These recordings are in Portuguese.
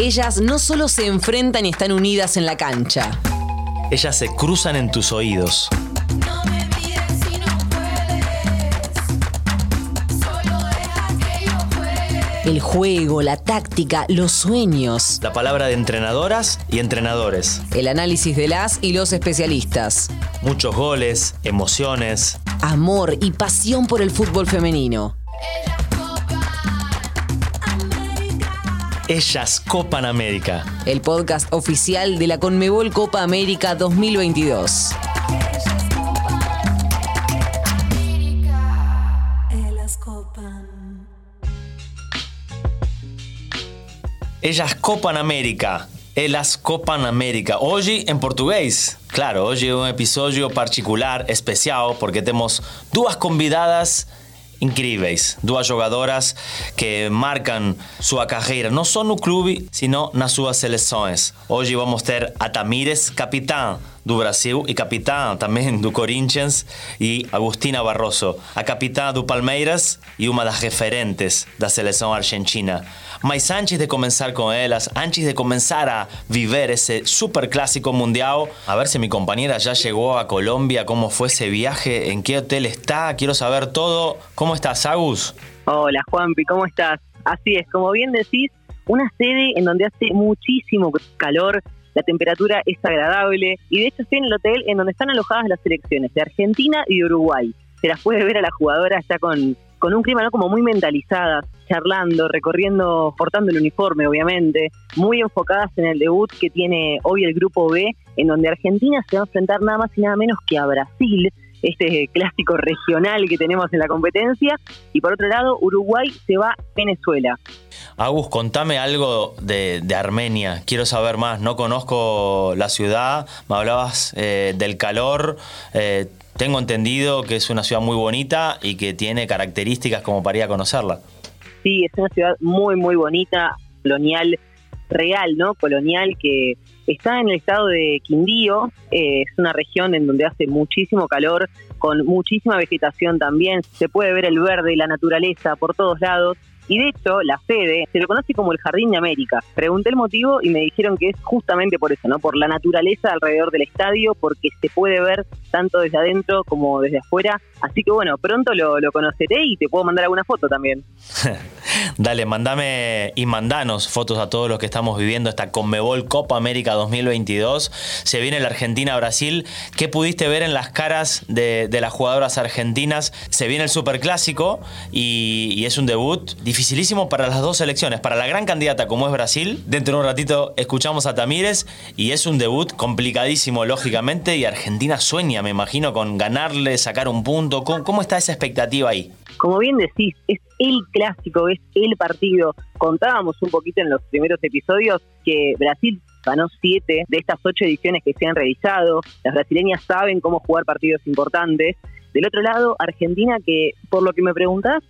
Ellas no solo se enfrentan y están unidas en la cancha. Ellas se cruzan en tus oídos. El juego, la táctica, los sueños. La palabra de entrenadoras y entrenadores. El análisis de las y los especialistas. Muchos goles, emociones. Amor y pasión por el fútbol femenino. Ellas Copan América. El podcast oficial de la Conmebol Copa América 2022. Ellas Copan América. Elas Copan América. Hoy en portugués. Claro, hoy es un episodio particular, especial, porque tenemos dos convidadas incríveis. Duas jogadoras que marcam sua carreira não só no clube, sino nas suas seleções. Hoje vamos ter a Tamires, capitã do Brasil e capitã também do Corinthians, e Agustina Barroso, a capitã do Palmeiras e uma das referentes da seleção argentina. Mas antes de começar com elas, antes de começar a viver esse super clássico mundial, a ver se mi compañera já chegou a Colômbia, como foi esse viaje, em que hotel está, quero saber todo. Como estás, Agus? Hola, Juanpi, ¿cómo estás? Así es, como bien decís, una sede en donde hace muchísimo calor, la temperatura es agradable y de hecho estoy en el hotel en donde están alojadas las selecciones de Argentina y de Uruguay. Se las puede ver a la jugadora ya con, con un clima ¿no? como muy mentalizadas, charlando, recorriendo, portando el uniforme obviamente, muy enfocadas en el debut que tiene hoy el grupo B, en donde Argentina se va a enfrentar nada más y nada menos que a Brasil este clásico regional que tenemos en la competencia. Y por otro lado, Uruguay se va a Venezuela. Agus, contame algo de, Armenia. Quiero saber más. No conozco la ciudad. Me hablabas eh, del calor. Eh, tengo entendido que es una ciudad muy bonita y que tiene características como para ir a conocerla. Sí, es una ciudad muy, muy bonita, colonial, real, ¿no? Colonial que Está en el estado de Quindío, eh, es una región en donde hace muchísimo calor, con muchísima vegetación también, se puede ver el verde y la naturaleza por todos lados. Y de hecho, la sede se lo conoce como el Jardín de América. Pregunté el motivo y me dijeron que es justamente por eso, ¿no? Por la naturaleza alrededor del estadio, porque se puede ver tanto desde adentro como desde afuera. Así que bueno, pronto lo, lo conoceré y te puedo mandar alguna foto también. Dale, mandame y mandanos fotos a todos los que estamos viviendo esta Conmebol Copa América 2022. Se viene la Argentina-Brasil. ¿Qué pudiste ver en las caras de, las jugadoras argentinas? Se viene el Superclásico y, y es un debut difícil dificilísimo para las dos selecciones. Para la gran candidata como es Brasil, dentro de un ratito escuchamos a Tamírez y es un debut complicadísimo, lógicamente, y Argentina sueña, me imagino, con ganarle, sacar un punto. ¿Cómo, está esa expectativa ahí? Como bien decís, es el clásico, es el partido. Contábamos un poquito en los primeros episodios que Brasil ganó siete de estas ocho ediciones que se han realizado. Las brasileñas saben cómo jugar partidos importantes. Del otro lado, Argentina, que por lo que me preguntás,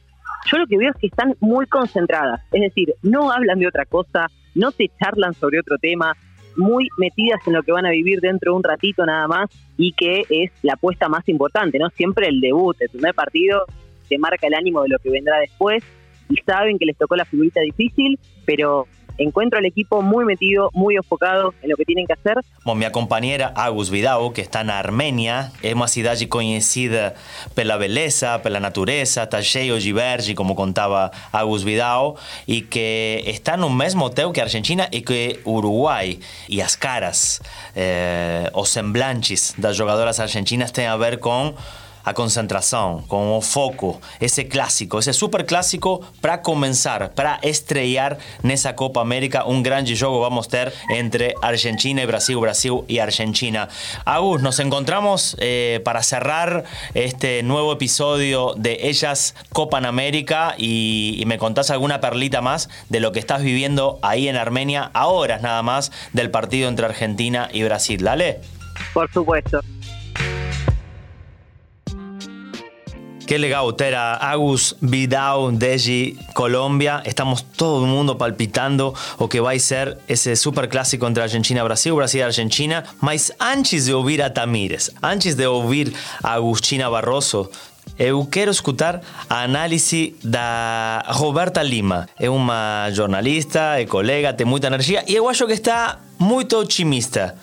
yo lo que veo es que están muy concentradas, es decir, no hablan de otra cosa, no te charlan sobre otro tema, muy metidas en lo que van a vivir dentro de un ratito nada más y que es la apuesta más importante, ¿no? Siempre el debut, el primer partido te marca el ánimo de lo que vendrá después y saben que les tocó la figurita difícil, pero encuentro al equipo muy metido, muy enfocado en lo que tienen que hacer. Bom, minha companheira Agus Vidal, que está na Armênia, é uma cidade conhecida pela beleza, pela natureza, está cheio de verde, como contava Agus Vidal, e que está no mesmo hotel que a Argentina e que Uruguai. E as caras, eh, os semblantes das jogadoras argentinas têm a ver com a concentração, com foco, esse clássico, esse super clássico para começar, para estrear nessa Copa América. Um grande jogo vamos ter entre Argentina e Brasil, Brasil e Argentina. Agus, nos encontramos eh, para cerrar este nuevo episodio de Ellas Copa América y, y me contás alguna perlita más de lo que estás viviendo ahí en Armenia, a horas nada más del partido entre Argentina y Brasil. Dale. Por supuesto. Qué legal ter a Agus Vidal desde Colombia. Estamos todo el mundo palpitando o que va a ser ese super clásico entre Argentina y Brasil, Brasil y Argentina. Mas antes de oír a Tamírez, antes de oír a Agustina Barroso, eu quero escutar a análise da Roberta Lima. É uma jornalista, é colega, tem muita energia e eu acho que está muito otimista.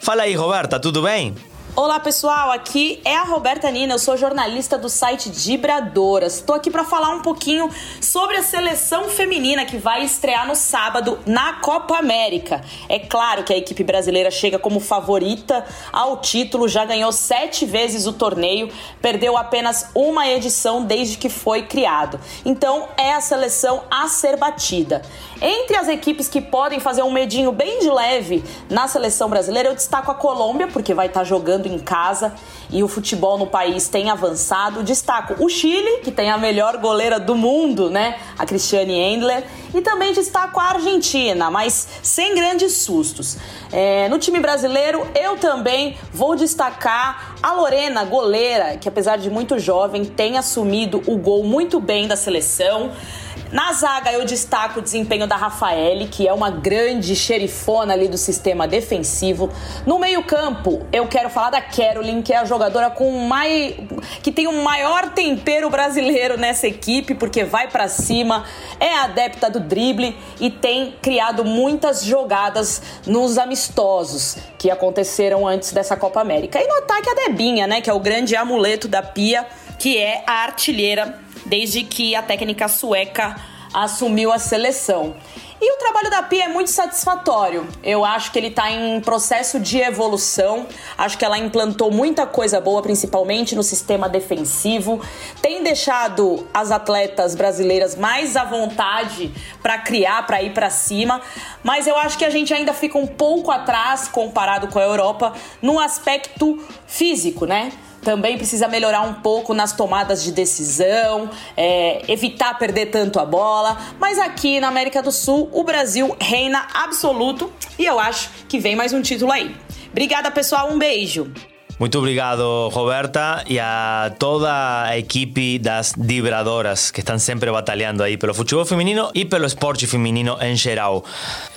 Fala aí, Roberta, tudo bem? Olá pessoal, aqui é a Roberta Nina, eu sou jornalista do site Dibradoras. Estou aqui para falar um pouquinho sobre a seleção feminina que vai estrear no sábado na Copa América. É claro que a equipe brasileira chega como favorita ao título, já ganhou sete vezes o torneio, perdeu apenas uma edição desde que foi criado. Então é a seleção a ser batida. Entre as equipes que podem fazer um medinho bem de leve na seleção brasileira, eu destaco a Colômbia, porque vai estar jogando jogando em casa e o futebol no país tem avançado. Destaco o Chile, que tem a melhor goleira do mundo, né? A Cristiane Endler. E também destaco a Argentina, mas sem grandes sustos. É, no time brasileiro, eu também vou destacar a Lorena, goleira, que apesar de muito jovem, tem assumido o gol muito bem da seleção. Na zaga, eu destaco o desempenho da Rafaele, que é uma grande xerifona ali do sistema defensivo. No meio-campo, eu quero falar da Carolyn, que é a jogadora com mais. que tem o maior tempero brasileiro nessa equipe, porque vai para cima, é adepta do drible e tem criado muitas jogadas nos amistosos que aconteceram antes dessa Copa América. E no ataque, a Debinha, né, que é o grande amuleto da Pia, que é a artilheira desde que a técnica sueca assumiu a seleção. E o trabalho da Pia é muito satisfatório. Eu acho que ele está em processo de evolução. Acho que ela implantou muita coisa boa, principalmente no sistema defensivo. Tem deixado as atletas brasileiras mais à vontade para criar, para ir para cima. Mas eu acho que a gente ainda fica um pouco atrás comparado com a Europa no aspecto físico, né? Também precisa melhorar um pouco nas tomadas de decisão, é, evitar perder tanto a bola. Mas aqui na América do Sul, o Brasil reina absoluto e eu acho que vem mais um título aí. Obrigada, pessoal. Um beijo. Muito obrigado, Roberta, e a toda a equipe das vibradoras que estão sempre batalhando aí pelo futebol feminino e pelo esporte feminino em geral.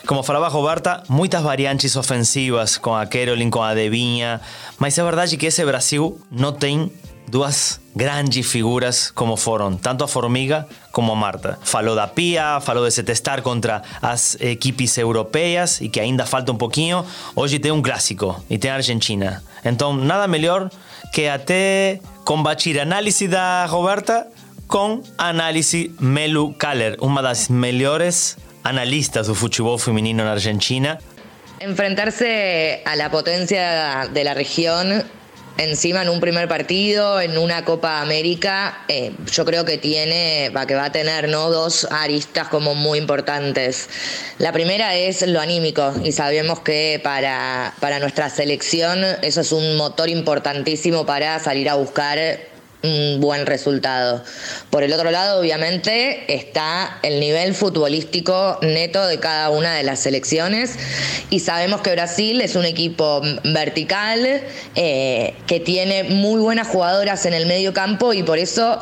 Como falava Roberta, muitas variantes ofensivas com a Caroline, com a Devinha, mas é verdade que esse Brasil não tem duas grandes figuras como foram tanto a Formiga como a Marta. Falou da Pia, falou de se testar contra as equipes europeias e que ainda falta um pouquinho. Hoje tem um clássico e tem a Argentina. Então, nada melhor que até combatir a análise da Roberta com a análise Melu Kaller, uma das melhores analistas do futebol feminino na Argentina. Enfrentarse a la potencia de la región encima en un primer partido, en una Copa América, eh, yo creo que tiene, va, que va a tener ¿no? dos aristas como muy importantes. La primera es lo anímico y sabemos que para, para nuestra selección eso es un motor importantísimo para salir a buscar un buen resultado. Por el otro lado, obviamente, está el nivel futbolístico neto de cada una de las selecciones y sabemos que Brasil es un equipo vertical eh, que tiene muy buenas jugadoras en el medio campo y por eso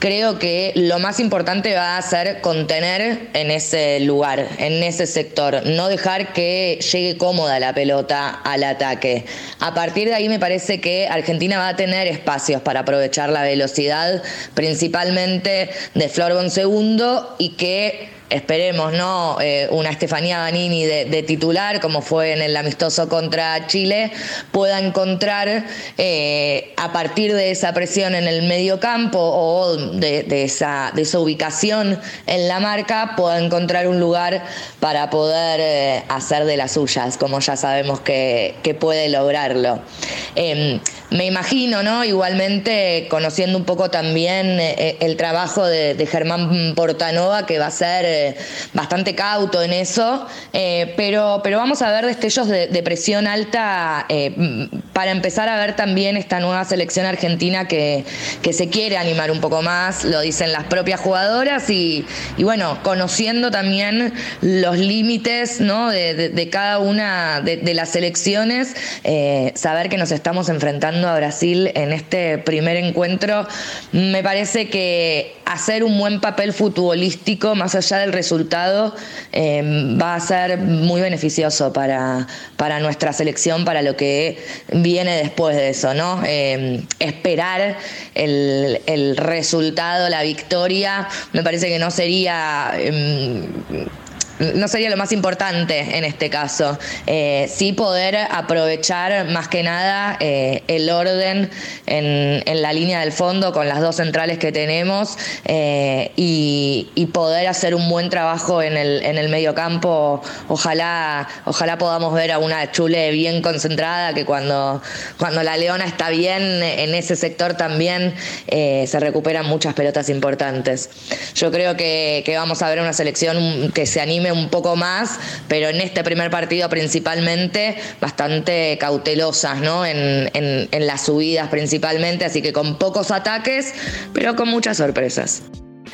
creo que lo más importante va a ser contener en ese lugar, en ese sector, no dejar que llegue cómoda la pelota al ataque. A partir de ahí me parece que Argentina va a tener espacios para aprovechar la velocidad, principalmente de Flor Segundo y que esperemos, ¿no? Eh, una Estefanía Banini de, titular, como fue en el amistoso contra Chile, pueda encontrar eh, a partir de esa presión en el medio campo o de, esa, de esa ubicación en la marca, pueda encontrar un lugar para poder eh, hacer de las suyas, como ya sabemos que, puede lograrlo. Em, me imagino, ¿no? Igualmente, conociendo un poco también el trabajo de, de Germán Portanova, que va a ser bastante cauto en eso, eh, pero, pero vamos a ver destellos de, presión alta eh, para empezar a ver también esta nueva selección argentina que, que, se quiere animar un poco más, lo dicen las propias jugadoras y, bueno, conociendo también los límites ¿no? de, cada una de, las selecciones, eh, saber que nos estamos enfrentando a Brasil en este primer encuentro, me parece que hacer un buen papel futbolístico, más allá del el resultado eh, va a ser muy beneficioso para, para nuestra selección, para lo que viene después de eso, ¿no? Eh, esperar el, el, resultado, la victoria, me parece que no sería em, no sería lo más importante en este caso. Eh, sí poder aprovechar más que nada eh, el orden en, la línea del fondo con las dos centrales que tenemos eh, y, poder hacer un buen trabajo en el, en el medio campo. Ojalá, ojalá podamos ver a una Chule bien concentrada, que cuando, cuando la Leona está bien en ese sector también se recuperan muchas pelotas importantes. Yo creo que vamos a ver una selección que se anime un poco más, pero en este primer partido principalmente bastante cautelosas, ¿no? En, las subidas principalmente, así que con pocos ataques, pero con muchas sorpresas.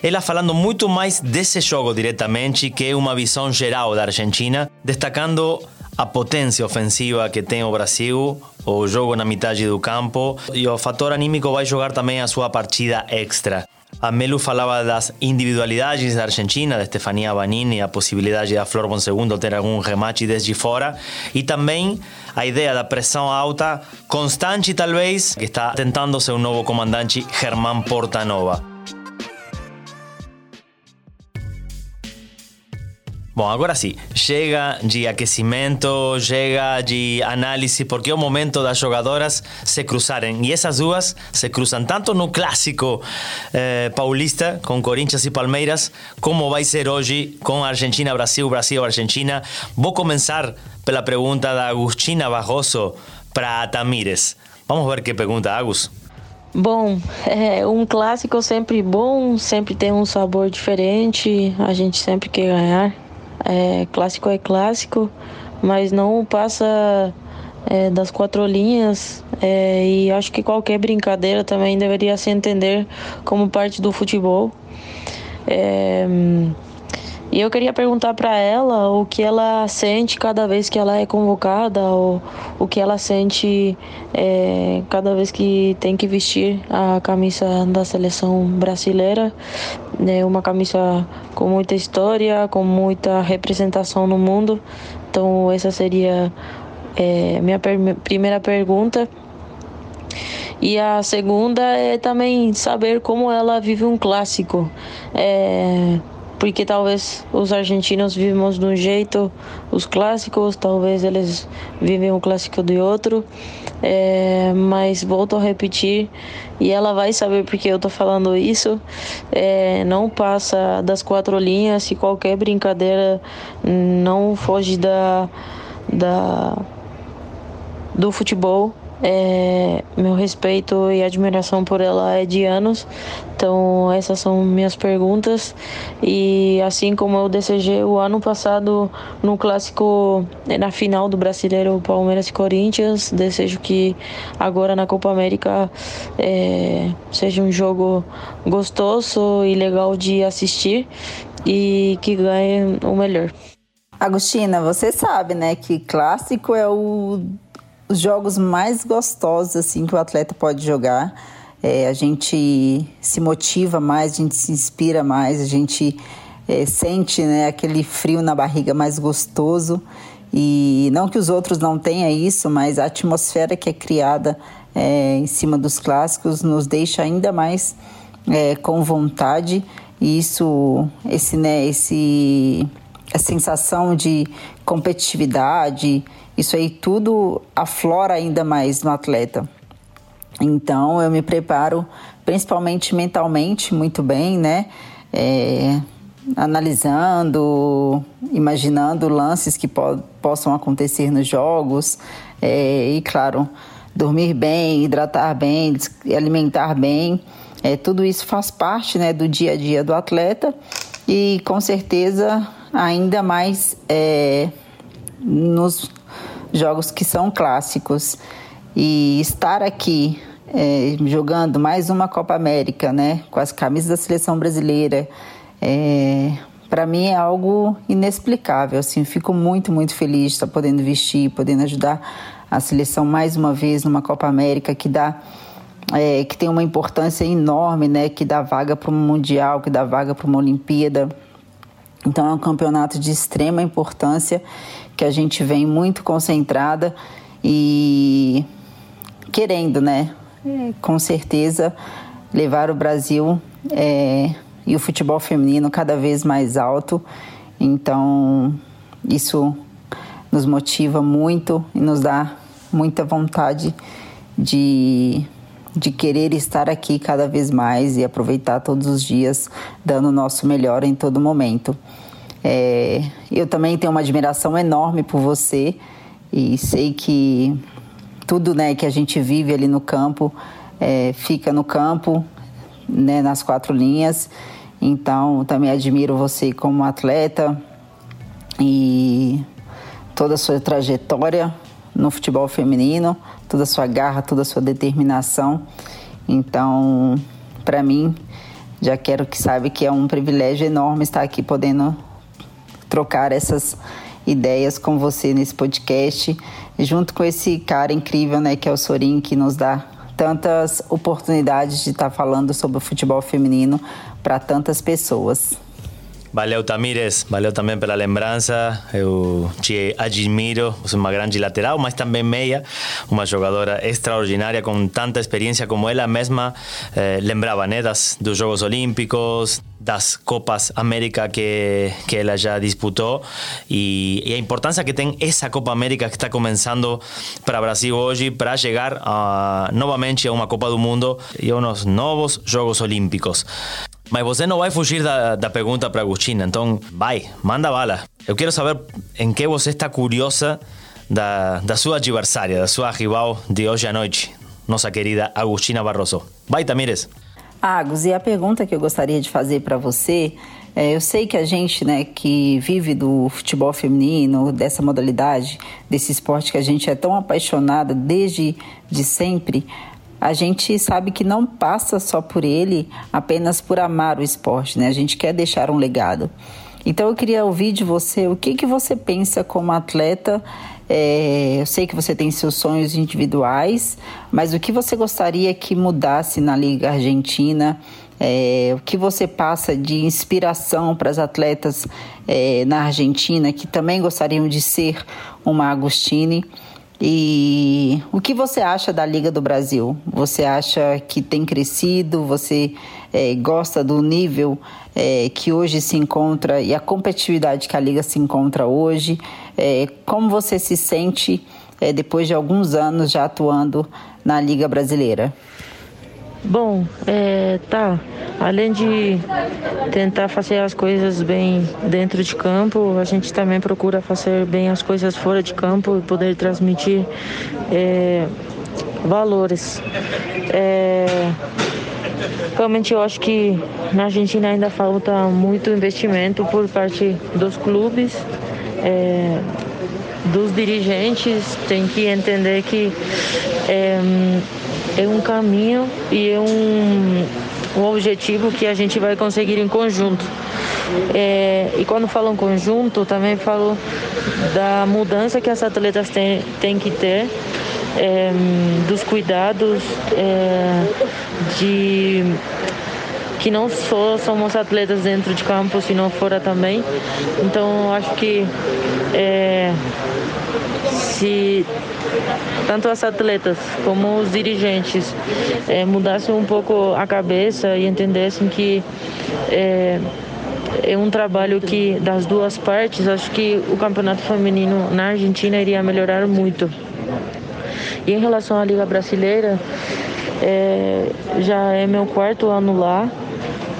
Ela falando muito mais desse jogo diretamente, que uma visão geral da Argentina, destacando a potência ofensiva que tem o Brasil, o jogo na metade do campo e o fator anímico vai jogar também a sua partida extra. A Melu falaba das individualidades da Argentina, de Estefanía Banini, a possibilidade da Flor Bonsegundo ter algum remate desde fora e também a ideia da pressão alta constante, talvez, que está tentando ser o novo comandante Germán Portanova. Bom, agora sim, chega de aquecimento, chega de análise, porque é o momento das jogadoras se cruzarem. E essas duas se cruzam tanto no clássico eh, paulista, com Corinthians e Palmeiras, como vai ser hoje com Argentina-Brasil, Brasil-Argentina. Vou começar pela pergunta da Agustina Barroso para Tamires. Vamos ver que pergunta, Agus. Bom, é um clássico sempre bom, sempre tem um sabor diferente, a gente sempre quer ganhar. É, clássico é clássico, mas não passa é, das quatro linhas. É, e acho que qualquer brincadeira também deveria se entender como parte do futebol. É, e eu queria perguntar para ela o que ela sente cada vez que ela é convocada, ou o que ela sente é, cada vez que tem que vestir a camisa da seleção brasileira. É uma camisa com muita história, com muita representação no mundo. Então, essa seria é, minha primeira pergunta. E a segunda é também saber como ela vive um clássico. É, porque talvez os argentinos vivemos de um jeito, os clássicos, talvez eles vivem um clássico de outro, é, mas volto a repetir, e ela vai saber porque eu tô falando isso, é, não passa das quatro linhas, se qualquer brincadeira não foge da, da do futebol, é, meu respeito e admiração por ela é de anos. Então, essas são minhas perguntas. E assim como eu desejei o ano passado no clássico, na final do Brasileiro Palmeiras e Corinthians, desejo que agora na Copa América é, seja um jogo gostoso e legal de assistir e que ganhe o melhor. Agostina, você sabe, né, que clássico é o os jogos mais gostosos assim que o atleta pode jogar. É, a gente se motiva mais, a gente se inspira mais, a gente é, sente né, aquele frio na barriga mais gostoso. E não que os outros não tenham isso, mas a atmosfera que é criada é, em cima dos clássicos nos deixa ainda mais é, com vontade. E isso, esse, né, esse, a sensação de competitividade, isso aí tudo aflora ainda mais no atleta. Então eu me preparo principalmente mentalmente muito bem, né? É, analisando, imaginando lances que po possam acontecer nos jogos é, e claro dormir bem, hidratar bem, alimentar bem, é, tudo isso faz parte né, do dia a dia do atleta e com certeza ainda mais é, nos jogos que são clássicos. E estar aqui é, jogando mais uma Copa América, né, com as camisas da seleção brasileira, é, para mim é algo inexplicável. Assim, fico muito, muito feliz de estar podendo vestir, podendo ajudar a seleção mais uma vez numa Copa América que dá é, que tem uma importância enorme, né, que dá vaga para um mundial, que dá vaga para uma Olimpíada. Então é um campeonato de extrema importância que a gente vem muito concentrada e querendo, né? Com certeza levar o Brasil é, e o futebol feminino cada vez mais alto. Então isso nos motiva muito e nos dá muita vontade de, de querer estar aqui cada vez mais e aproveitar todos os dias, dando o nosso melhor em todo momento. É, eu também tenho uma admiração enorme por você e sei que tudo né, que a gente vive ali no campo é, fica no campo, né, nas quatro linhas. Então, também admiro você como atleta e toda a sua trajetória no futebol feminino, toda a sua garra, toda a sua determinação. Então, para mim, já quero que saiba que é um privilégio enorme estar aqui podendo trocar essas ideias com você nesse podcast, junto com esse cara incrível, né, que é o Sorin, que nos dá tantas oportunidades de estar falando sobre o futebol feminino para tantas pessoas. Valeu, Tamires. Valeu também pela lembrança. Eu te admiro. Você é uma grande lateral, mas também meia. Uma jogadora extraordinária com tanta experiência como ela mesma eh, lembrava, dos Jogos Olímpicos, das Copas América que, que ela já disputou e, e, a importância que tem essa Copa América que está começando para o Brasil hoje para chegar a, novamente a uma Copa do Mundo e a uns novos Jogos Olímpicos. Mas você não vai fugir da, da pergunta para Agostina, então vai, manda bala. Eu quero saber em que você está curiosa da, da sua adversária, da sua rival de hoje à noite, nossa querida Agostina Barroso. Vai, Tamires. Agos, e a pergunta que eu gostaria de fazer para você, é, eu sei que a gente, né, que vive do futebol feminino, dessa modalidade, desse esporte que a gente é tão apaixonada desde de sempre, a gente sabe que não passa só por ele apenas por amar o esporte, né? A gente quer deixar um legado. Então eu queria ouvir de você o que, que você pensa como atleta. É, eu sei que você tem seus sonhos individuais, mas o que você gostaria que mudasse na Liga Argentina? É, o que você passa de inspiração para as atletas é, na Argentina que também gostariam de ser uma Agostini? E o que você acha da Liga do Brasil? Você acha que tem crescido? Você é, gosta do nível é, que hoje se encontra e a competitividade que a Liga se encontra hoje? É, como você se sente é, depois de alguns anos já atuando na Liga Brasileira? Bom, é, tá. Além de tentar fazer as coisas bem dentro de campo, a gente também procura fazer bem as coisas fora de campo e poder transmitir é, valores. É, realmente eu acho que na Argentina ainda falta muito investimento por parte dos clubes. É, dos dirigentes tem que entender que é, um caminho e é um, um objetivo que a gente vai conseguir em conjunto. É, e quando falo em conjunto, também falo da mudança que as atletas têm, têm que ter, é, dos cuidados, é, de que não só somos atletas dentro de campo, sino fora também. Então, acho que é, se tanto as atletas como os dirigentes é, mudassem um pouco a cabeça e entendessem que é, é um trabalho que das duas partes, acho que o campeonato feminino na Argentina iria melhorar muito. E em relação à Liga Brasileira, é, já é meu quarto ano lá.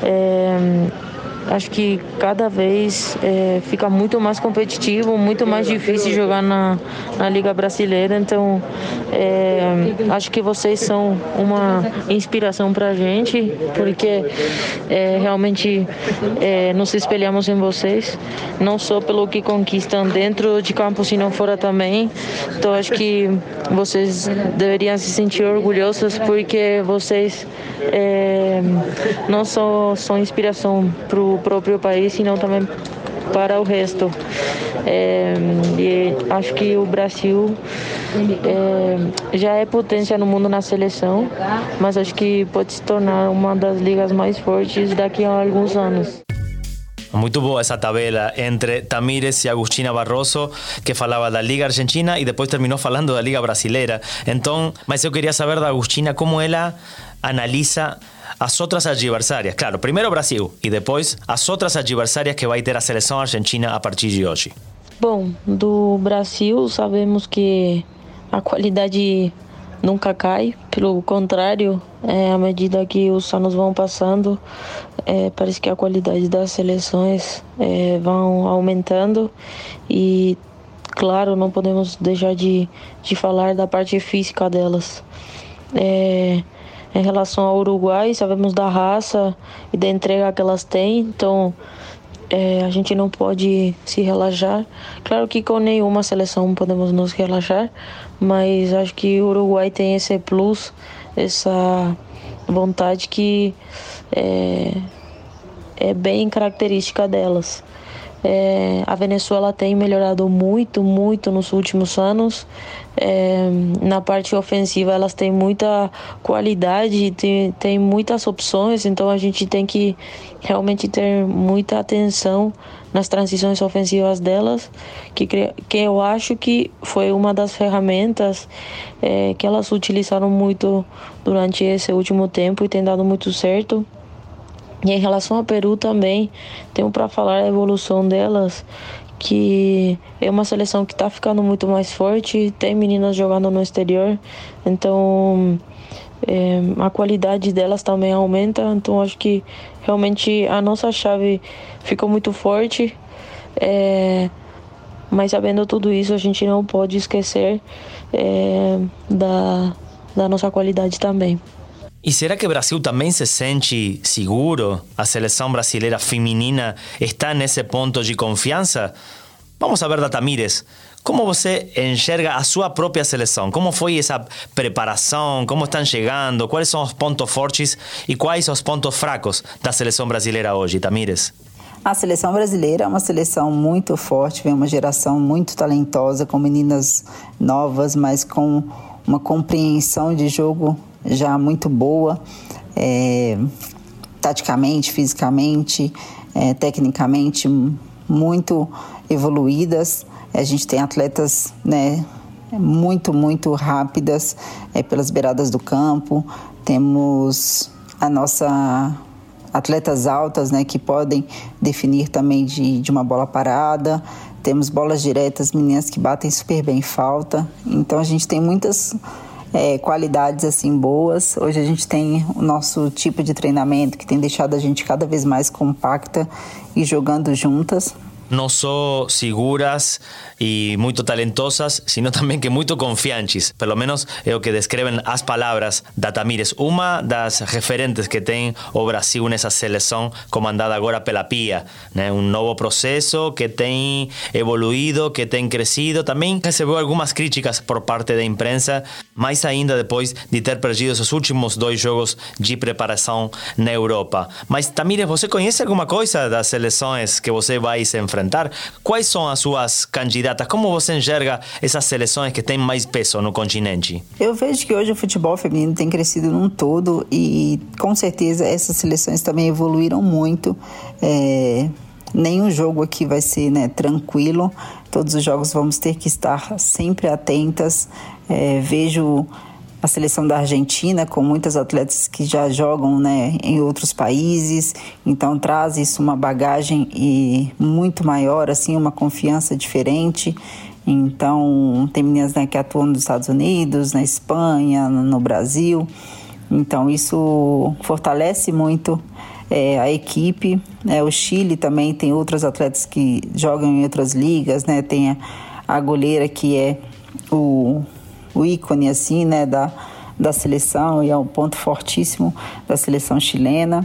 É, acho que cada vez é, fica muito mais competitivo, muito mais difícil jogar na, na Liga Brasileira. Então, é, acho que vocês são uma inspiração para a gente, porque é, realmente é, nos espelhamos em vocês, não só pelo que conquistam dentro de campo, sino fora também. Então, acho que vocês deveriam se sentir orgulhosos, porque vocês é, não só são inspiração para o próprio país, sino também para o resto. É, acho que o Brasil é, já é potência no mundo na seleção, mas acho que pode se tornar uma das ligas mais fortes daqui a alguns anos. Muito boa essa tabela entre Tamires e Agustina Barroso, que falava da Liga Argentina e depois terminou falando da Liga Brasileira. Então, mas eu queria saber da Agustina como ela analisa as outras adversárias. Claro, primeiro Brasil e depois as outras adversárias que vai ter a seleção argentina a partir de hoje. Bom, do Brasil sabemos que a qualidade nunca cai, pelo contrário, é, à medida que os anos vão passando, é, parece que a qualidade das seleções é, vão aumentando e, claro, não podemos deixar de, de falar da parte física delas. É, em relação ao Uruguai, sabemos da raça e da entrega que elas têm, então é, a gente não pode se relaxar. Claro que com nenhuma seleção podemos nos relaxar, mas acho que o Uruguai tem esse plus, essa vontade que é, é bem característica delas. É, a Venezuela tem melhorado muito, muito nos últimos anos. É, na parte ofensiva, elas têm muita qualidade, tem, tem muitas opções, então a gente tem que realmente ter muita atenção nas transições ofensivas delas, que, que eu acho que foi uma das ferramentas é, que elas utilizaram muito durante esse último tempo e tem dado muito certo. E em relação ao Peru também, tenho para falar a evolução delas, que é uma seleção que está ficando muito mais forte, tem meninas jogando no exterior, então é, a qualidade delas também aumenta, então acho que realmente a nossa chave ficou muito forte, é, mas sabendo tudo isso, a gente não pode esquecer é, da, da nossa qualidade também. E será que o Brasil também se sente seguro? A seleção brasileira feminina está nesse ponto de confiança? Vamos a ver. Como você enxerga a sua própria seleção? Como foi essa preparação? Como estão chegando? Quais são os pontos fortes e quais os pontos fracos da seleção brasileira hoje, Tamires? A seleção brasileira é uma seleção muito forte, vem uma geração muito talentosa, com meninas novas, mas com uma compreensão de jogo já muito boa, é, taticamente, fisicamente, é, tecnicamente muito evoluídas. A gente tem atletas né, muito, muito rápidas é, pelas beiradas do campo. Temos a nossa atletas altas né, que podem definir também de, de uma bola parada. Temos bolas diretas, meninas que batem super bem falta. Então a gente tem muitas é, qualidades assim boas. Hoje a gente tem o nosso tipo de treinamento que tem deixado a gente cada vez mais compacta e jogando juntas. Não só seguras e muito talentosas, sino também que muito confiantes. Pelo menos é o que descrevem as palavras da Tamires, uma das referentes que tem o Brasil nessa seleção comandada agora pela Pia. Né? Um novo processo que tem evoluído, que tem crescido. Também recebeu algumas críticas por parte da imprensa, mais ainda depois de ter perdido os últimos dois jogos de preparação na Europa. Mas Tamires, você conhece alguma coisa das seleções que você vai se enfrentar? Enfrentar. Quais são as suas candidatas? Como você enxerga essas seleções que têm mais peso no continente? Eu vejo que hoje o futebol feminino tem crescido num todo e com certeza essas seleções também evoluíram muito. É, nenhum jogo aqui vai ser né, tranquilo. Todos os jogos vamos ter que estar sempre atentas. É, vejo a seleção da Argentina, com muitas atletas que já jogam né, em outros países, então traz isso uma bagagem e muito maior, assim, uma confiança diferente. Então, tem meninas né, que atuam nos Estados Unidos, na Espanha, no Brasil. Então, isso fortalece muito é, a equipe. É, o Chile também tem outros atletas que jogam em outras ligas, né? Tem a, a goleira que é o o ícone assim, né, da, da seleção e é um ponto fortíssimo da seleção chilena.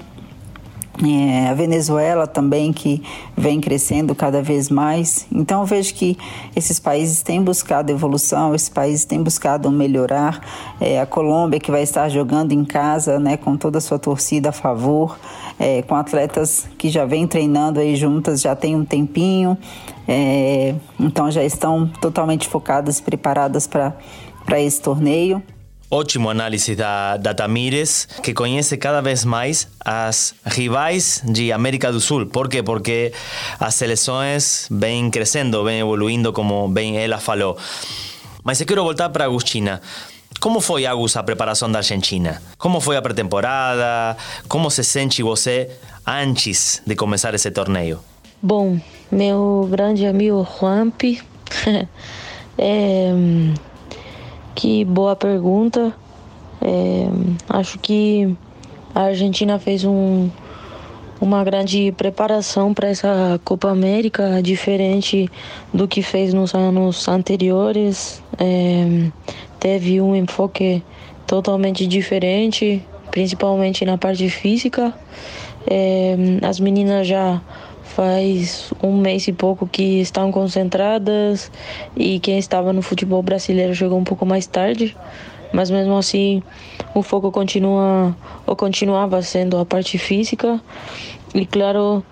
É, a Venezuela também que vem crescendo cada vez mais. Então eu vejo que esses países têm buscado evolução, esses países têm buscado melhorar. É, a Colômbia que vai estar jogando em casa, né, com toda a sua torcida a favor, é, com atletas que já vem treinando aí juntas já tem um tempinho, então já estão totalmente focadas, preparadas para para esse torneio. ótimo análise da, da Tamires, que conhece cada vez mais as rivais de América do Sul. Por quê? Porque as seleções vêm crescendo, vêm evoluindo, como bem ela falou. Mas eu quero voltar para Agustina. Como foi, Agus, a preparação da Argentina? Como foi a pré-temporada? Como se sente você antes de começar esse torneio? Bom, meu grande amigo Juanpi, é, que boa pergunta. É, acho que a Argentina fez um, uma grande preparação para essa Copa América, diferente do que fez nos anos anteriores. É, teve um enfoque totalmente diferente, principalmente na parte física. É, as meninas já faz um mês e pouco que estão concentradas e quem estava no futebol brasileiro chegou um pouco mais tarde, mas mesmo assim o foco continua ou continuava sendo a parte física. E claro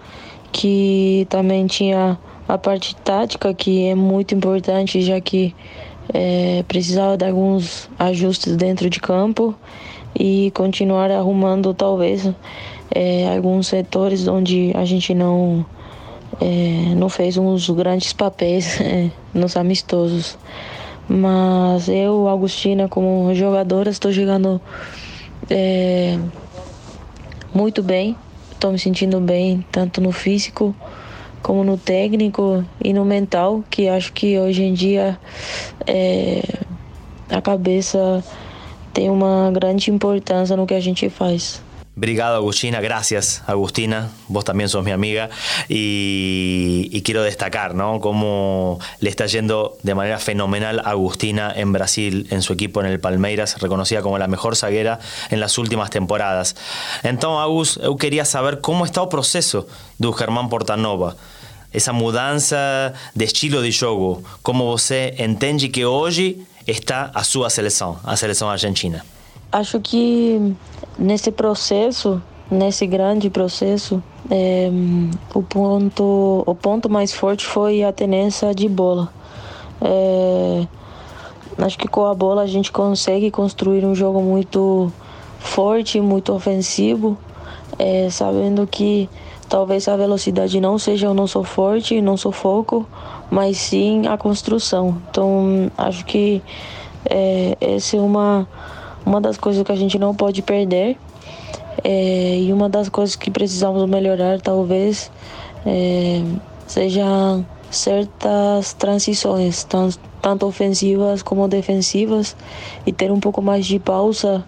que também tinha a parte tática que é muito importante já que é, precisava de alguns ajustes dentro de campo e continuar arrumando talvez é, alguns setores onde a gente não é, não fez uns grandes papéis é, nos amistosos. Mas eu, Augustina, como jogadora, estou jogando é, muito bem. Estou me sentindo bem, tanto no físico como no técnico e no mental, que acho que hoje em dia é, a cabeça tem uma grande importância no que a gente faz. Obrigado, Agustina. Gracias, Agustina. Vos también sos mi amiga. Y, quiero destacar, ¿no? Cómo le está yendo de manera fenomenal a Agustina en Brasil, en su equipo en el Palmeiras, reconocida como la mejor zaguera en las últimas temporadas. Entonces, Agus, yo quería saber cómo está el proceso de Germán Portanova. Esa mudanza de estilo de juego, cómo você entende que hoy está a su selección, a selección argentina. Acho que nesse processo, nesse grande processo, é, o ponto, o ponto mais forte foi a tenência de bola. É, acho que com a bola a gente consegue construir um jogo muito forte, muito ofensivo, é, sabendo que talvez a velocidade não seja o nosso forte, não sou foco, mas sim a construção. Então acho que é, é uma uma das coisas que a gente não pode perder é, e uma das coisas que precisamos melhorar talvez é, seja certas transições, tanto, tanto ofensivas como defensivas, e ter um pouco mais de pausa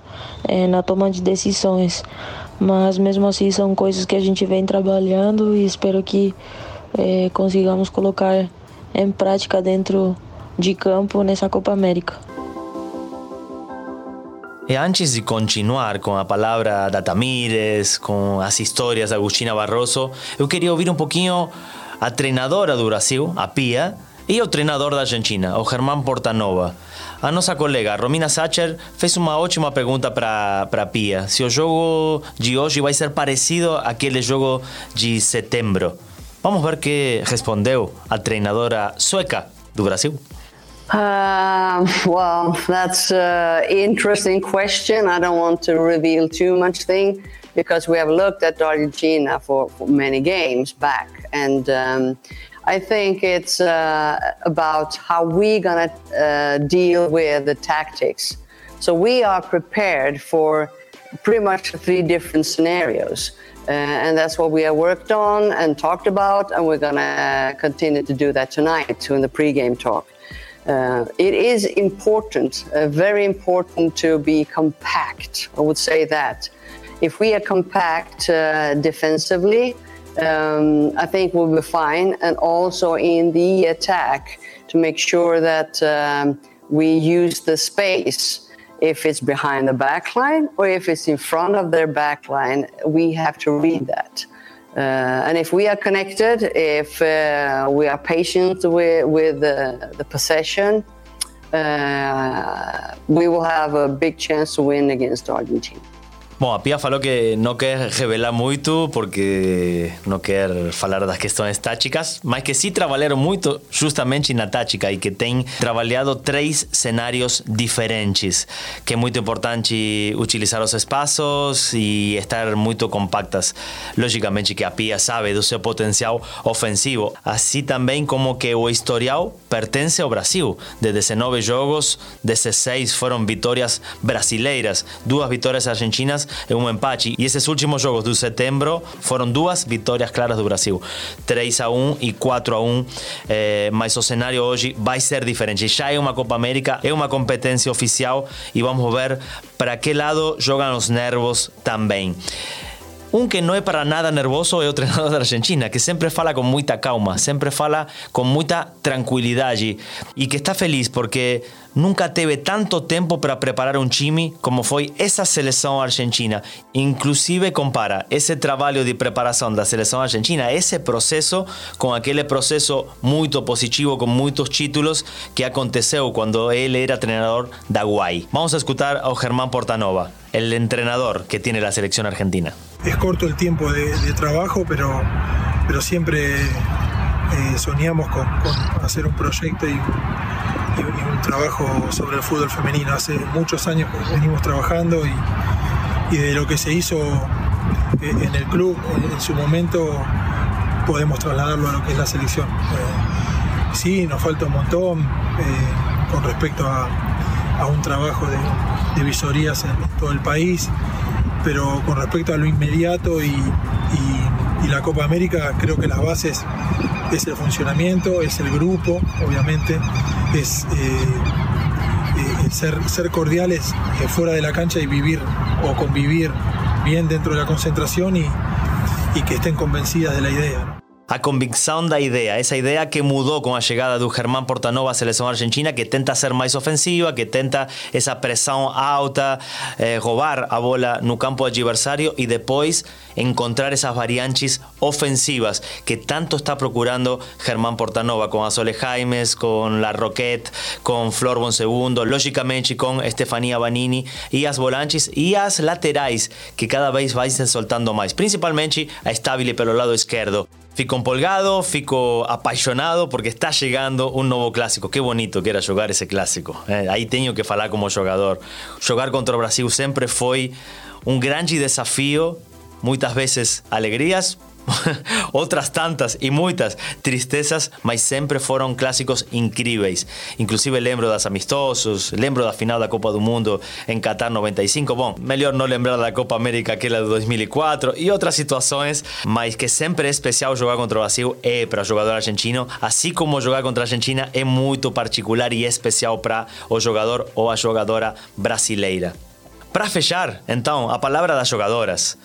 é, na toma de decisões. Mas mesmo assim são coisas que a gente vem trabalhando e espero que é, consigamos colocar em prática dentro de campo nessa Copa América. E antes de continuar com a palavra da Tamires, com as histórias da Agustina Barroso, eu queria ouvir um pouquinho a treinadora do Brasil, a Pia, e o treinador da Argentina, o Germán Portanova. A nossa colega Romina Sacher fez uma ótima pergunta para a Pia: se o jogo de hoje vai ser parecido àquele jogo de setembro. Vamos ver que respondeu a treinadora sueca do Brasil. Uh, well, that's an interesting question. I don't want to reveal too much thing because we have looked at Argentina for, for many games back, and um, I think it's uh, about how we're gonna uh, deal with the tactics. So we are prepared for pretty much three different scenarios. Uh, and that's what we have worked on and talked about, and we're gonna continue to do that tonight in the pre-game talk. Uh, it is important, uh, very important to be compact. I would say that. If we are compact uh, defensively, um, I think we'll be fine. And also in the attack, to make sure that um, we use the space. If it's behind the back line or if it's in front of their back line, we have to read that. Uh, and if we are connected, if uh, we are patient with, with the, the possession, uh, we will have a big chance to win against Argentina. Bom, a Pia falou que não quer revelar muito porque não quer falar das questões táticas, mas que sim trabalharam muito justamente na tática e que tem trabalhado três cenários diferentes, que é muito importante utilizar os espaços e estar muito compactas. Logicamente que a Pia sabe do seu potencial ofensivo, assim também como que o historial pertence ao Brasil. De 19 jogos, 16 foram vitórias brasileiras, duas vitórias argentinas e um empate. E esses últimos jogos do setembro foram duas vitórias claras do Brasil. 3 a 1 e 4 a 1. Eh, mas o cenário hoje vai ser diferente. Já é uma Copa América, é uma competência oficial e vamos ver para que lado jogam os nervos também. Um que não é para nada nervoso é o treinador da Argentina, que sempre fala com muita calma, sempre fala com muita tranquilidade e que está feliz porque nunca teve tanto tempo para preparar um time como foi essa seleção argentina. Inclusive compara esse trabalho de preparação da seleção argentina, esse processo com aquele processo muito positivo, com muitos títulos que aconteceu quando ele era treinador da Guay. Vamos a escutar ao Germán Portanova, el entrenador que tiene la selección argentina. Es corto el tiempo de, trabajo, pero, pero siempre eh, soñamos con, hacer un proyecto y, un trabajo sobre el fútbol femenino. Hace muchos años venimos trabajando y, de lo que se hizo eh, en el club en, su momento podemos trasladarlo a lo que es la selección. Eh, sí, nos falta un montón eh, con respecto a, a, un trabajo de, visorías en todo el país pero con respecto a lo inmediato y, la Copa América, creo que las bases es el funcionamiento, es el grupo, obviamente, es eh, eh, ser, ser, cordiales eh, fuera de la cancha y vivir o convivir bien dentro de la concentración y que estén convencidas de la idea. A convicção da ideia, essa ideia que mudou com a chegada do Germán Portanova seleção argentina, que tenta ser mais ofensiva, que tenta essa pressão alta, eh, a bola no campo adversário e depois encontrar essas variantes ofensivas que tanto está procurando Germán Portanova com a Sole Jaimes, com La Roquette, com Flor Bonsegundo, logicamente com Estefania Banini e as volantes e as laterais que cada vez vai soltando mais, principalmente a Stabile pelo lado esquerdo. Fico empolgado, fico apaixonado porque está chegando um novo clássico. Que bonito que era jogar esse clássico. Eh, aí tenho que falar como jogador. Jogar contra o Brasil sempre foi um grande desafio, muitas vezes alegrias, outras tantas e muitas tristezas, mas sempre foram clássicos incríveis. Inclusive lembro das amistosos, lembro da final da Copa do Mundo em Qatar 95. Bom, melhor não lembrar da Copa América aquela de 2004 e outras situações, mas que sempre é especial jogar contra o Brasil é para o jogador argentino, assim como jogar contra a Argentina é muito particular e especial para o jogador ou a jogadora brasileira. Para fechar, então, a palavra das jogadoras.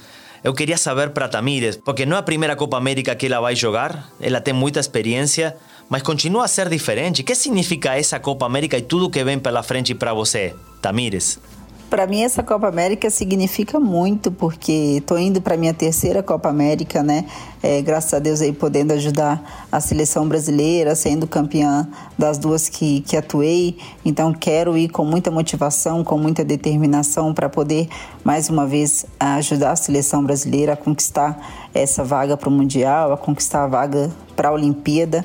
Eu queria saber para Tamires, porque não é a primeira Copa América que ela vai jogar, ela tem muita experiência, mas continua a ser diferente. O que significa essa Copa América e tudo que vem pela frente para você, Tamires? Para mim essa Copa América significa muito porque estou indo para minha terceira Copa América, né? É, graças a Deus aí podendo ajudar a seleção brasileira, sendo campeã das duas que, que atuei. Então quero ir com muita motivação, com muita determinação para poder mais uma vez ajudar a seleção brasileira a conquistar essa vaga para o mundial, a conquistar a vaga para a Olimpíada.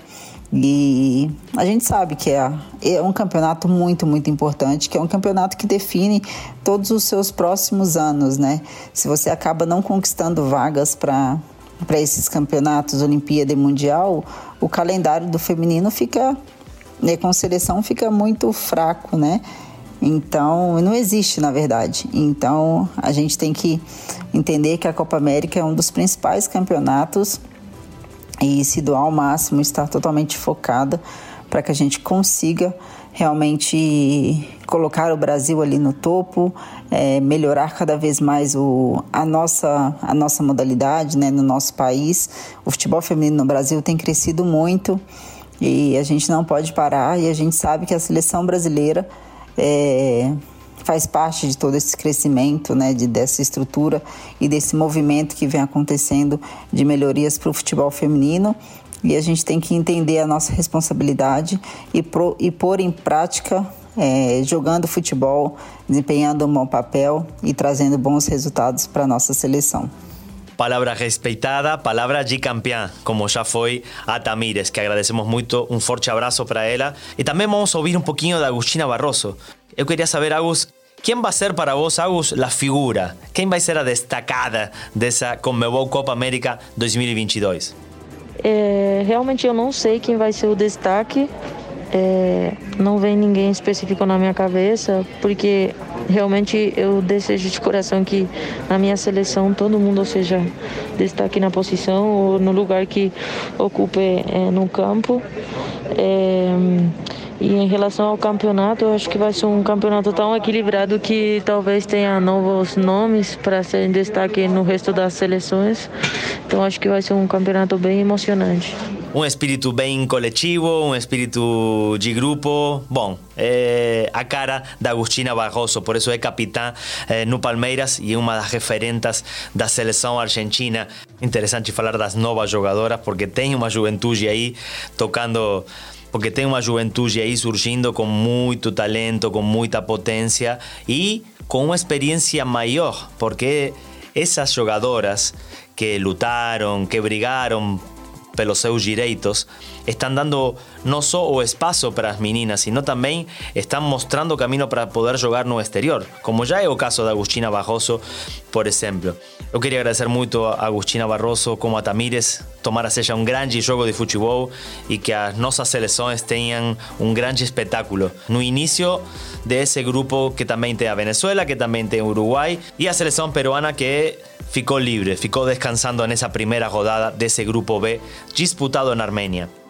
E a gente sabe que é, é um campeonato muito, muito importante, que é um campeonato que define todos os seus próximos anos, né? Se você acaba não conquistando vagas para para esses campeonatos, Olimpíada e Mundial, o calendário do feminino fica, né, com seleção, fica muito fraco, né? Então, não existe, na verdade. Então, a gente tem que entender que a Copa América é um dos principais campeonatos e se doar ao máximo, estar totalmente focada para que a gente consiga realmente colocar o Brasil ali no topo, é, melhorar cada vez mais o, a, nossa, a nossa modalidade né, no nosso país. O futebol feminino no Brasil tem crescido muito e a gente não pode parar e a gente sabe que a seleção brasileira é, faz parte de todo esse crescimento, né, de, dessa estrutura e desse movimento que vem acontecendo de melhorias para o futebol feminino. E a gente tem que entender a nossa responsabilidade e, pro, e pôr em prática é, jogando futebol, desempenhando um bom papel e trazendo bons resultados para a nossa seleção. Palavra respeitada, palavra de campeã, como já foi a Tamires, que agradecemos muito, um forte abraço para ela. E também vamos ouvir um pouquinho da Agustina Barroso. Eu queria saber, Agus, quem vai ser para vos, Agus, a figura? Quem vai ser a destacada dessa Conmebol Copa América 2022? É, realmente eu não sei quem vai ser o destaque. É, não vem ninguém específico na minha cabeça, porque realmente eu desejo de coração que na minha seleção todo mundo seja destaque na posição ou no lugar que ocupe é, no campo. É, e em relação ao campeonato, eu acho que vai ser um campeonato tão equilibrado que talvez tenha novos nomes para serem destaque no resto das seleções. Então acho que vai ser um campeonato bem emocionante. Um espírito bem coletivo, um espírito de grupo. Bom, é a cara da Agustina Barroso, por isso é capitã é, no Palmeiras e uma das referentes da seleção argentina. Interessante falar das novas jogadoras, porque tem uma juventude aí tocando porque tem uma juventude aí surgindo com muito talento, com muita potência e com uma experiência maior, porque essas jogadoras que lutaram, que brigaram pelos seus direitos, estão dando não só o espaço para as meninas, sino também estão mostrando o caminho para poder jogar no exterior, como já é o caso da Agustina Barroso, por exemplo. Eu queria agradecer muito a Agustina Barroso como a Tamires, tomara seja um grande jogo de futebol e que as nossas seleções tenham um grande espetáculo. No início desse grupo que também tem a Venezuela, que também tem o Uruguai e a seleção peruana que ficou livre, ficou descansando nessa primeira rodada desse grupo B disputado na Armênia.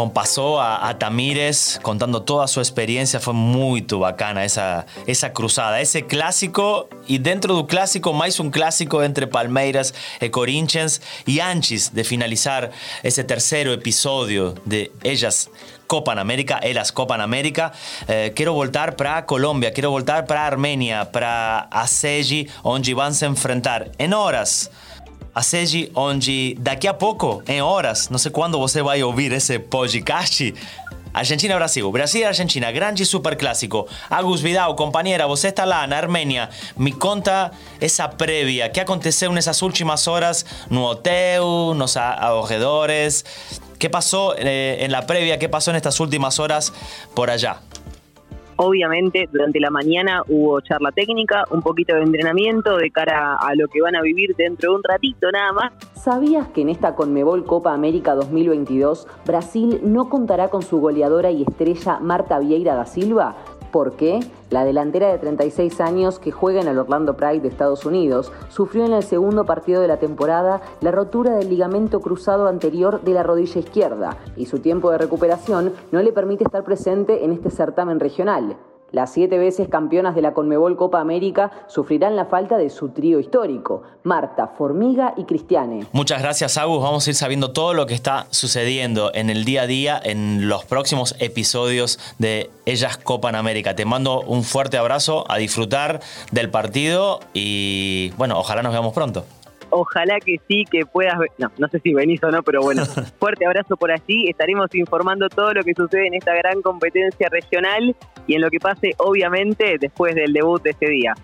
Bom, passou a, a, Tamires contando toda a sua experiência, foi muito bacana essa, essa cruzada, esse clássico e dentro do clássico mais um clássico entre Palmeiras e Corinthians e antes de finalizar esse terceiro episódio de Ellas Copa América, elas Copa América, eh, quero voltar para Colômbia, quero voltar para Armênia, para a onde vão se enfrentar em horas a sede onde daqui a pouco, em horas, não sei quando você vai ouvir esse podcast, Argentina-Brasil. Brasil-Argentina, grande super clássico. Agus Vidal, companheira, você está lá na Armênia. Me conta essa prévia. Que aconteceu nessas últimas horas no hotel, nos arredores? ¿Qué pasó eh, en la previa? ¿Qué pasó en estas últimas horas por allá? Obviamente, durante la mañana hubo charla técnica, un poquito de entrenamiento de cara a lo que van a vivir dentro de un ratito nada más. ¿Sabías que en esta Conmebol Copa América 2022 Brasil no contará con su goleadora y estrella Marta Vieira da Silva? ¿Por qué? La delantera de 36 años que juega en el Orlando Pride de Estados Unidos sufrió en el segundo partido de la temporada la rotura del ligamento cruzado anterior de la rodilla izquierda y su tiempo de recuperación no le permite estar presente en este certamen regional. Las siete veces campeonas de la Conmebol Copa América sufrirán la falta de su trío histórico, Marta, Formiga y Cristiane. Muchas gracias, Agus. Vamos a ir sabiendo todo lo que está sucediendo en el día a día en los próximos episodios de Ellas Copa América. Te mando un fuerte abrazo, a disfrutar del partido y bueno, ojalá nos veamos pronto. Ojalá que sí, que puedas. No, no sé si venís o no, pero bueno, fuerte abrazo por allí. Estaremos informando todo lo que sucede en esta gran competencia regional y en lo que pase, obviamente, después del debut de este día.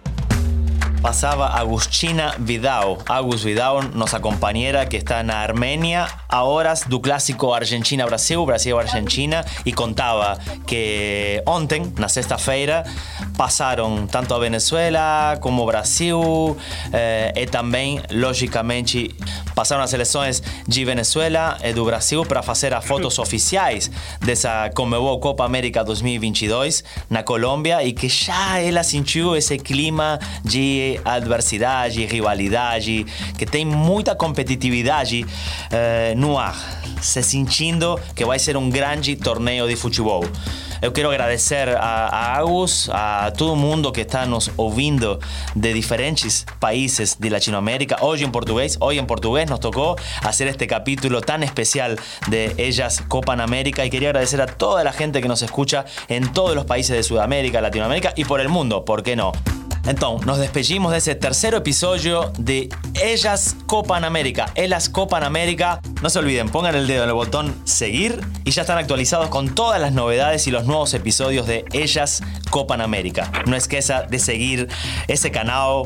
Pasaba Agustina Vidal. Agus Vidal, nossa companheira que está na Armênia, a horas do clássico Argentina-Brasil, Brasil-Argentina, e contava que ontem, na sexta-feira, passaram tanto a Venezuela como o Brasil eh, e também, logicamente, passaram as seleções de Venezuela e do Brasil para fazer as fotos oficiais dessa Comebol Copa América 2022 na Colômbia e que já ela sentiu esse clima de adversidade, rivalidade, que tem muita competitividade uh, no ar, se sentindo que vai ser um grande torneio de futebol. Eu quero agradecer a, a Agus, a todo mundo que está nos ouvindo de diferentes países de Latinoamérica, hoje em português. Hoje em português nos tocou fazer este capítulo tão especial de Ellas Copa América e queria agradecer a toda a gente que nos escucha em todos os países de Sudamérica, Latinoamérica e por el mundo, por que não? Então, nos despedimos de ese tercer episodio de Ellas Copan América. Ellas Copan América. No se olviden, pongan el dedo en el botón seguir y ya están actualizados con todas las novedades y los nuevos episodios de Ellas Copan América. No esqueça de seguir ese canal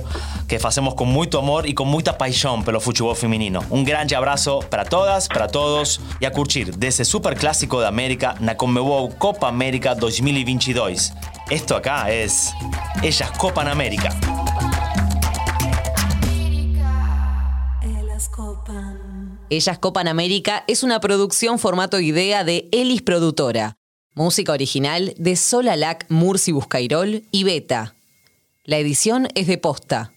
que hacemos con mucho amor y con mucha pasión pelo futebol femenino. Un grande abrazo para todas, para todos y a curtir desse super clásico de América na Conmebol Copa América 2022. Esto acá es Ellas Copan América. Ellas Copan América es una producción formato idea de Elis Productora. Música original de Solalac, Murci Buscairol y Beta. La edición es de posta.